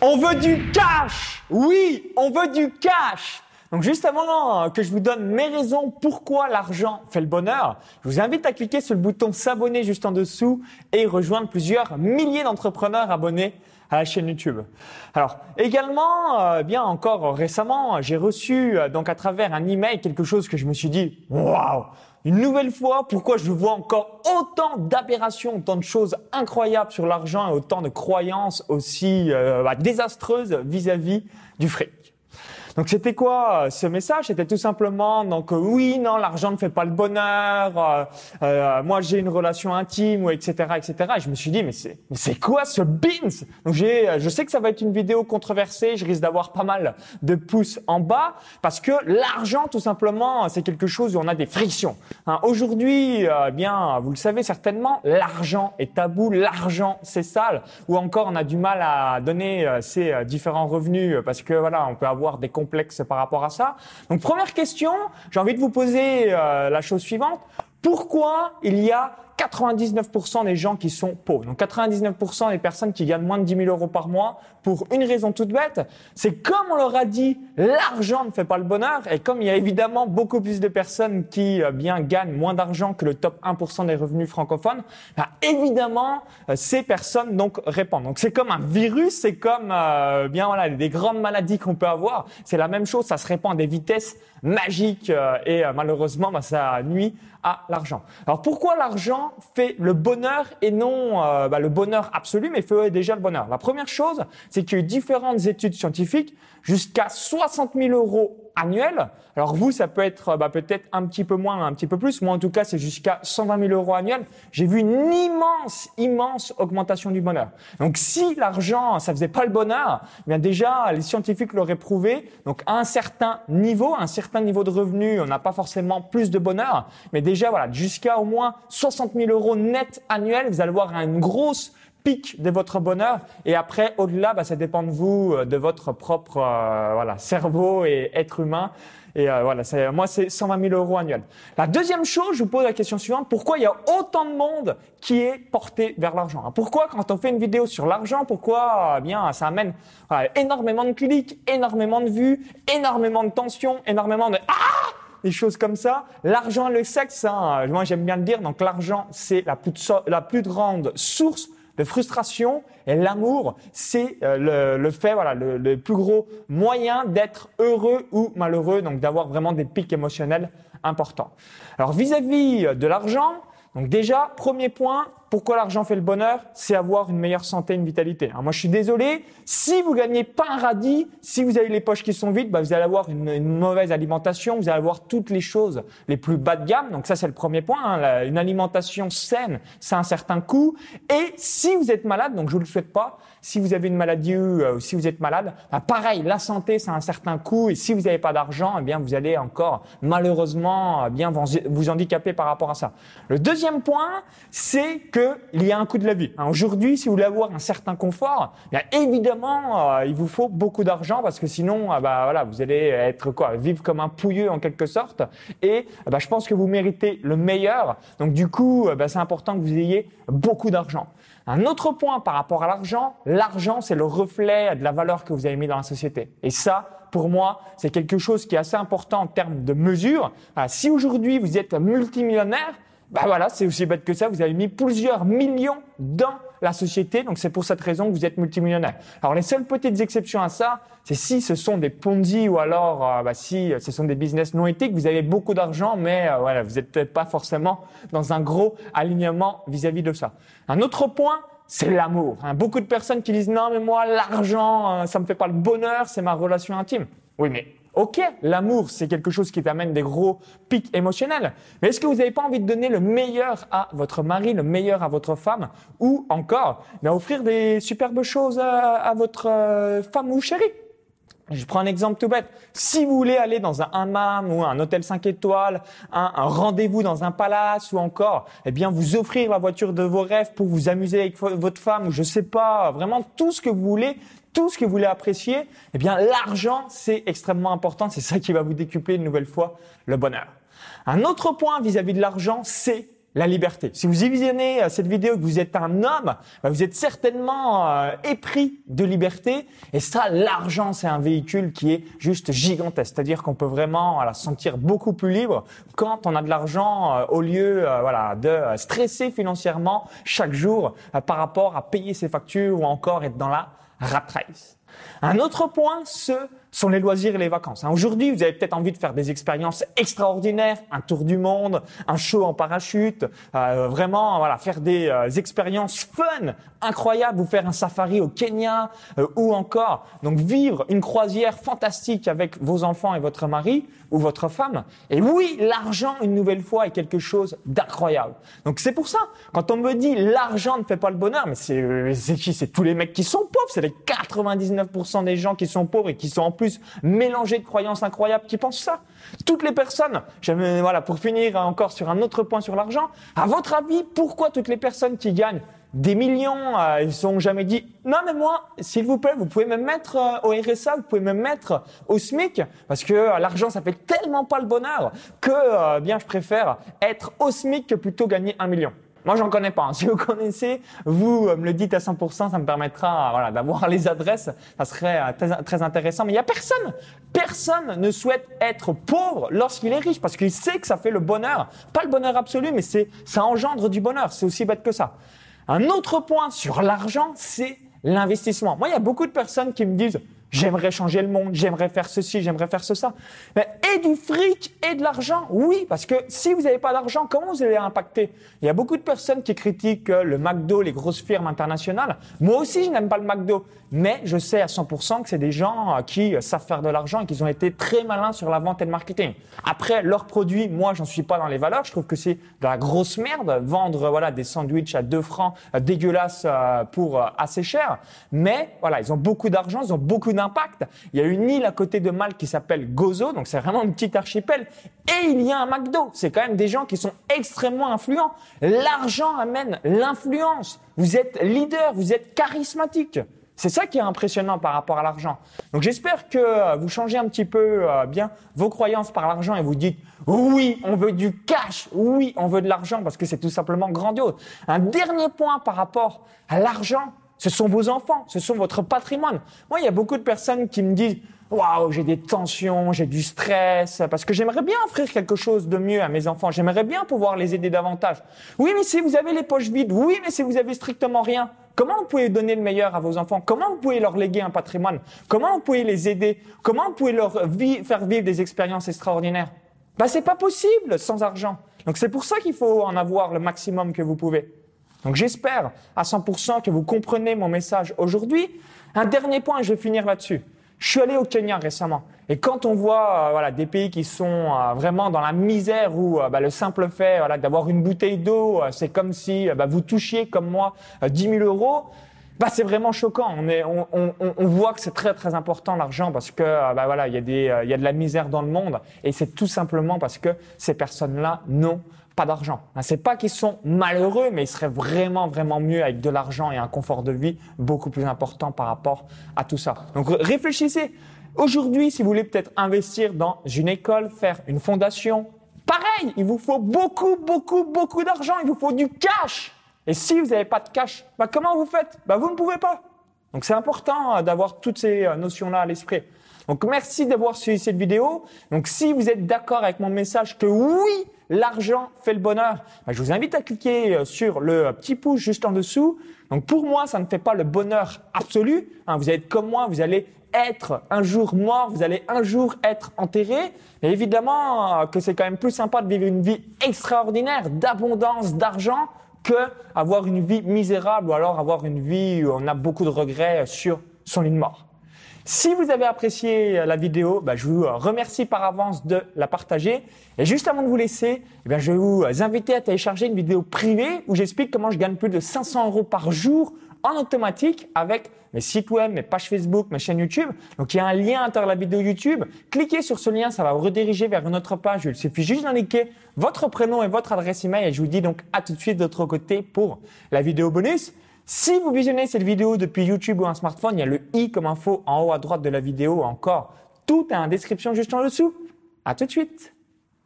On veut du cash. Oui, on veut du cash. Donc juste avant que je vous donne mes raisons pourquoi l'argent fait le bonheur, je vous invite à cliquer sur le bouton s'abonner juste en dessous et rejoindre plusieurs milliers d'entrepreneurs abonnés à la chaîne YouTube. Alors également, euh, bien encore récemment, j'ai reçu euh, donc à travers un email quelque chose que je me suis dit waouh une nouvelle fois, pourquoi je vois encore autant d'aberrations, autant de choses incroyables sur l'argent et autant de croyances aussi euh, bah, désastreuses vis-à-vis du fric? Donc c'était quoi euh, ce message? C'était tout simplement donc euh, oui, non, l'argent ne fait pas le bonheur. Euh, euh moi j'ai une relation intime ou etc etc. Et je me suis dit mais c'est mais c'est quoi ce beans Donc j'ai je sais que ça va être une vidéo controversée. Je risque d'avoir pas mal de pouces en bas parce que l'argent tout simplement c'est quelque chose où on a des frictions. Hein, Aujourd'hui, euh, bien vous le savez certainement, l'argent est tabou, l'argent c'est sale ou encore on a du mal à donner ces différents revenus parce que voilà on peut avoir des complexe par rapport à ça. Donc première question, j'ai envie de vous poser euh, la chose suivante. Pourquoi il y a 99% des gens qui sont pauvres. Donc 99% des personnes qui gagnent moins de 10 000 euros par mois pour une raison toute bête, c'est comme on leur a dit, l'argent ne fait pas le bonheur. Et comme il y a évidemment beaucoup plus de personnes qui euh, bien gagnent moins d'argent que le top 1% des revenus francophones, bah, évidemment euh, ces personnes donc répandent. Donc c'est comme un virus, c'est comme euh, bien voilà des grandes maladies qu'on peut avoir. C'est la même chose, ça se répand à des vitesses magiques et malheureusement bah, ça nuit à l'argent. Alors pourquoi l'argent fait le bonheur et non euh, bah, le bonheur absolu, mais fait déjà le bonheur. La première chose, c'est qu'il y a eu différentes études scientifiques jusqu'à 60 000 euros annuel. Alors vous, ça peut être bah, peut-être un petit peu moins, un petit peu plus. Moi, en tout cas, c'est jusqu'à 120 000 euros annuels. J'ai vu une immense, immense augmentation du bonheur. Donc si l'argent, ça faisait pas le bonheur, eh bien déjà, les scientifiques l'auraient prouvé. Donc à un certain niveau, un certain niveau de revenu, on n'a pas forcément plus de bonheur. Mais déjà, voilà, jusqu'à au moins 60 000 euros net annuels, vous allez voir une grosse pic de votre bonheur. Et après, au-delà, bah, ça dépend de vous, euh, de votre propre euh, voilà cerveau et être humain. Et euh, voilà, moi, c'est 120 000 euros annuels. La deuxième chose, je vous pose la question suivante pourquoi il y a autant de monde qui est porté vers l'argent? Hein? Pourquoi, quand on fait une vidéo sur l'argent, pourquoi eh bien ça amène énormément de clics, énormément de vues, énormément de tensions, énormément de ah des choses comme ça. L'argent et le sexe, hein, moi j'aime bien le dire, donc l'argent c'est la plus, la plus grande source de frustration et l'amour, c'est euh, le, fait, voilà, le, plus gros moyen d'être heureux ou malheureux, donc d'avoir vraiment des pics émotionnels importants. Alors vis-à-vis -vis de l'argent, donc déjà, premier point, pourquoi l'argent fait le bonheur? C'est avoir une meilleure santé, une vitalité. Alors moi, je suis désolé, si vous gagnez pas un radis, si vous avez les poches qui sont vides, bah, vous allez avoir une, mauvaise alimentation, vous allez avoir toutes les choses les plus bas de gamme. Donc ça, c'est le premier point. Hein. une alimentation saine, ça a un certain coût. Et si vous êtes malade, donc je vous le souhaite pas, si vous avez une maladie euh, ou si vous êtes malade, bah, pareil, la santé, ça a un certain coût. Et si vous n'avez pas d'argent, eh bien, vous allez encore malheureusement eh bien vous handicaper par rapport à ça. Le deuxième point, c'est que il y a un coût de la vie. Hein, aujourd'hui, si vous voulez avoir un certain confort, bien évidemment, euh, il vous faut beaucoup d'argent parce que sinon, euh, bah voilà, vous allez être quoi, vivre comme un pouilleux en quelque sorte. Et euh, bah, je pense que vous méritez le meilleur. Donc du coup, bah, c'est important que vous ayez beaucoup d'argent. Un autre point par rapport à l'argent, l'argent c'est le reflet de la valeur que vous avez mis dans la société. Et ça, pour moi, c'est quelque chose qui est assez important en termes de mesure. si aujourd'hui vous êtes multimillionnaire, bah voilà, c'est aussi bête que ça. Vous avez mis plusieurs millions dans la société, donc c'est pour cette raison que vous êtes multimillionnaire. Alors les seules petites exceptions à ça, c'est si ce sont des Ponzi ou alors euh, bah, si ce sont des business non éthiques, vous avez beaucoup d'argent, mais euh, voilà, vous n'êtes peut-être pas forcément dans un gros alignement vis-à-vis de ça. Un autre point, c'est l'amour. Hein. Beaucoup de personnes qui disent non mais moi l'argent, euh, ça me fait pas le bonheur, c'est ma relation intime. Oui mais Ok, l'amour, c'est quelque chose qui t'amène des gros pics émotionnels. Mais est-ce que vous n'avez pas envie de donner le meilleur à votre mari, le meilleur à votre femme, ou encore offrir des superbes choses à, votre euh, femme ou chérie? Je prends un exemple tout bête. Si vous voulez aller dans un hammam ou un hôtel 5 étoiles, un, rendez-vous dans un palace ou encore, eh bien, vous offrir la voiture de vos rêves pour vous amuser avec votre femme ou je sais pas, vraiment tout ce que vous voulez, tout ce que vous voulez apprécier, eh bien l'argent, c'est extrêmement important. C'est ça qui va vous décupler une nouvelle fois le bonheur. Un autre point vis-à-vis de l'argent, c'est la liberté. Si vous visionnez euh, cette vidéo que vous êtes un homme, bah, vous êtes certainement euh, épris de liberté. Et ça, l'argent, c'est un véhicule qui est juste gigantesque. C'est-à-dire qu'on peut vraiment la sentir beaucoup plus libre quand on a de l'argent euh, au lieu voilà, de stresser financièrement chaque jour par rapport à payer ses factures ou encore être dans la Un autre point, ce sont les loisirs et les vacances. Hein. Aujourd'hui, vous avez peut-être envie de faire des expériences extraordinaires, un tour du monde, un show en parachute, euh, vraiment voilà, faire des euh, expériences fun, incroyables, vous faire un safari au Kenya euh, ou encore donc vivre une croisière fantastique avec vos enfants et votre mari ou votre femme. Et oui, l'argent une nouvelle fois est quelque chose d'incroyable. Donc c'est pour ça quand on me dit l'argent ne fait pas le bonheur, mais c'est qui? C'est tous les mecs qui sont pauvres, c'est les 99% des gens qui sont pauvres et qui sont en plus mélangés de croyances incroyables qui pensent ça. Toutes les personnes, voilà, pour finir encore sur un autre point sur l'argent, à votre avis, pourquoi toutes les personnes qui gagnent des millions, euh, ils sont jamais dit non mais moi, s'il vous plaît, vous pouvez me mettre euh, au RSA, vous pouvez me mettre au SMIC parce que euh, l'argent ça fait tellement pas le bonheur que bien je préfère être au SMIC que plutôt gagner un million. Moi, j'en connais pas. Hein. Si vous connaissez, vous me le dites à 100%, ça me permettra voilà, d'avoir les adresses. Ça serait très, très intéressant. Mais il y a personne, personne ne souhaite être pauvre lorsqu'il est riche parce qu'il sait que ça fait le bonheur. Pas le bonheur absolu, mais c'est ça engendre du bonheur. C'est aussi bête que ça. Un autre point sur l'argent, c'est l'investissement. Moi, il y a beaucoup de personnes qui me disent J'aimerais changer le monde, j'aimerais faire ceci, j'aimerais faire ce, ça. Mais et du fric et de l'argent, oui, parce que si vous n'avez pas d'argent, comment vous allez impacter? Il y a beaucoup de personnes qui critiquent le McDo, les grosses firmes internationales. Moi aussi, je n'aime pas le McDo, mais je sais à 100% que c'est des gens euh, qui savent faire de l'argent et qui ont été très malins sur la vente et le marketing. Après, leurs produits, moi, j'en suis pas dans les valeurs. Je trouve que c'est de la grosse merde vendre voilà des sandwichs à 2 francs euh, dégueulasses euh, pour assez cher. Mais voilà, ils ont beaucoup d'argent, ils ont beaucoup Il y a une île à côté de Malte qui s'appelle Gozo, donc c'est vraiment un petit archipel. Et il y a un McDo. C'est quand même des gens qui sont extrêmement influents. L'argent amène l'influence. Vous êtes leader, vous êtes charismatique. C'est ça qui est impressionnant par rapport à l'argent. Donc j'espère que vous changez un petit peu euh, bien vos croyances par l'argent et vous dites oui, on veut du cash, oui, on veut de l'argent parce que c'est tout simplement grandiose. Un dernier point par rapport à l'argent, ce sont vos enfants, ce sont votre patrimoine. Moi, il y a beaucoup de personnes qui me disent waouh, j'ai des tensions, j'ai du stress, parce que j'aimerais bien offrir quelque chose de mieux à mes enfants. J'aimerais bien pouvoir les aider davantage. Oui, mais si vous avez les poches vides, oui, mais si vous avez strictement rien, comment vous pouvez donner le meilleur à vos enfants? Comment vous pouvez leur léguer un patrimoine? Comment vous pouvez les aider? Comment vous pouvez leur faire vivre des expériences extraordinaires? Bah, c'est pas possible sans argent. Donc c'est pour ça qu'il faut en avoir le maximum que vous pouvez. Donc j'espère à 100% que vous comprenez mon message aujourd'hui. Un dernier point, je vais finir là-dessus. Je suis allé au Kenya récemment. Et quand on voit euh, voilà, des pays qui sont euh, vraiment dans la misère où euh, bah, le simple fait voilà, d'avoir une bouteille d'eau, c'est comme si bah, vous touchiez, comme moi, 10 000 euros, bah, c'est vraiment choquant. On, est, on, on, on voit que c'est très très important l'argent parce que bah, voilà, il y, a des, il y a de la misère dans le monde et c'est tout simplement parce que ces personnes-là n'ont pas d'argent. Hein, c'est pas qu'ils sont malheureux, mais ils seraient vraiment, vraiment mieux avec de l'argent et un confort de vie beaucoup plus important par rapport à tout ça. Donc réfléchissez. Aujourd'hui, si vous voulez peut-être investir dans une école, faire une fondation, pareil, il vous faut beaucoup, beaucoup, beaucoup d'argent. Il vous faut du cash. Et si vous n'avez pas de cash, bah comment vous faites? Bah Vous ne pouvez pas. Donc c'est important euh, d'avoir toutes ces euh, notions-là à l'esprit. Donc merci d'avoir suivi cette vidéo. Donc si vous êtes d'accord avec mon message que oui, l'argent fait le bonheur, ben, je vous invite à cliquer euh, sur le petit pouce juste en dessous. Donc pour moi, ça ne fait pas le bonheur absolu. Hein, vous allez être comme moi, vous allez être un jour mort, vous allez un jour être enterré. Mais évidemment euh, que c'est quand même plus sympa de vivre une vie extraordinaire, d'abondance, d'argent, que avoir une vie misérable ou alors avoir une vie où on a beaucoup de regrets sur son lit de mort. Si vous avez apprécié la vidéo, bah, je vous remercie par avance de la partager. Et juste avant de vous laisser, eh je vais vous inviter à télécharger une vidéo privée où j'explique comment je gagne plus de 500 euros par jour en automatique avec mes sites web, mes pages Facebook, mes chaînes YouTube. Donc il y a un lien à la vidéo YouTube. Cliquez sur ce lien, ça va vous rediriger vers une autre page. Il suffit juste d'indiquer votre prénom et votre adresse email et je vous dis donc à tout de suite de l'autre côté pour la vidéo bonus. Si vous visionnez cette vidéo depuis YouTube ou un smartphone, il y a le i comme info en haut à droite de la vidéo encore. Tout est en description juste en dessous. À tout de suite.